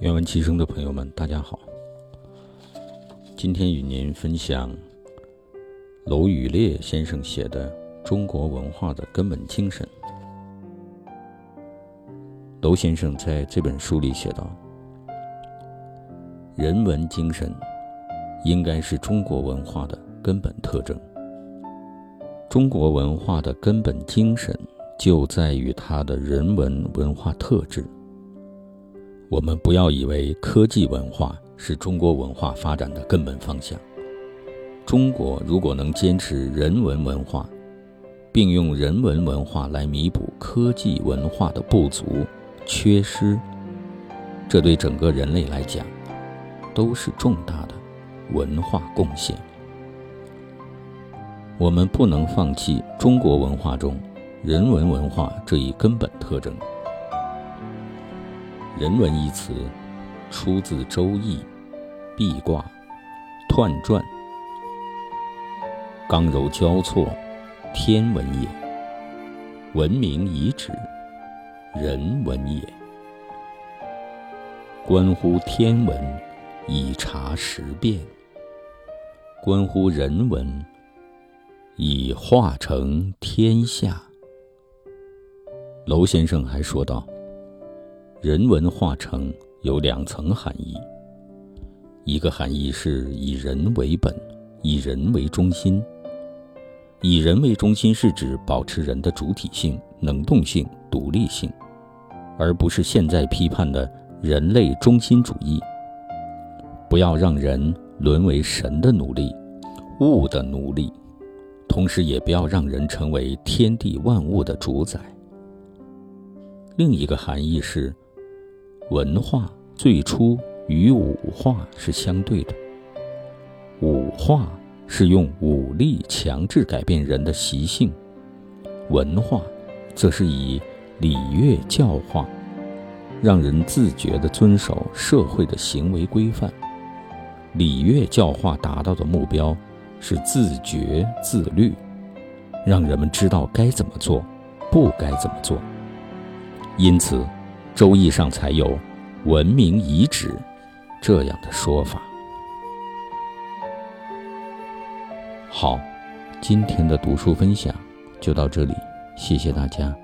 愿闻其声的朋友们，大家好。今天与您分享娄宇烈先生写的《中国文化的根本精神》。娄先生在这本书里写道：“人文精神应该是中国文化的根本特征。中国文化的根本精神就在于它的人文文化特质。”我们不要以为科技文化是中国文化发展的根本方向。中国如果能坚持人文文化，并用人文文化来弥补科技文化的不足、缺失，这对整个人类来讲都是重大的文化贡献。我们不能放弃中国文化中人文文化这一根本特征。人文一词，出自《周易》，壁卦，彖传，刚柔交错，天文也。文明遗址，人文也。关乎天文，以察时变；关乎人文，以化成天下。娄先生还说道。人文化成有两层含义，一个含义是以人为本，以人为中心。以人为中心是指保持人的主体性、能动性、独立性，而不是现在批判的人类中心主义。不要让人沦为神的奴隶、物的奴隶，同时也不要让人成为天地万物的主宰。另一个含义是。文化最初与武化是相对的，武化是用武力强制改变人的习性，文化则是以礼乐教化，让人自觉地遵守社会的行为规范。礼乐教化达到的目标是自觉自律，让人们知道该怎么做，不该怎么做。因此。周易上才有“文明遗址”这样的说法。好，今天的读书分享就到这里，谢谢大家。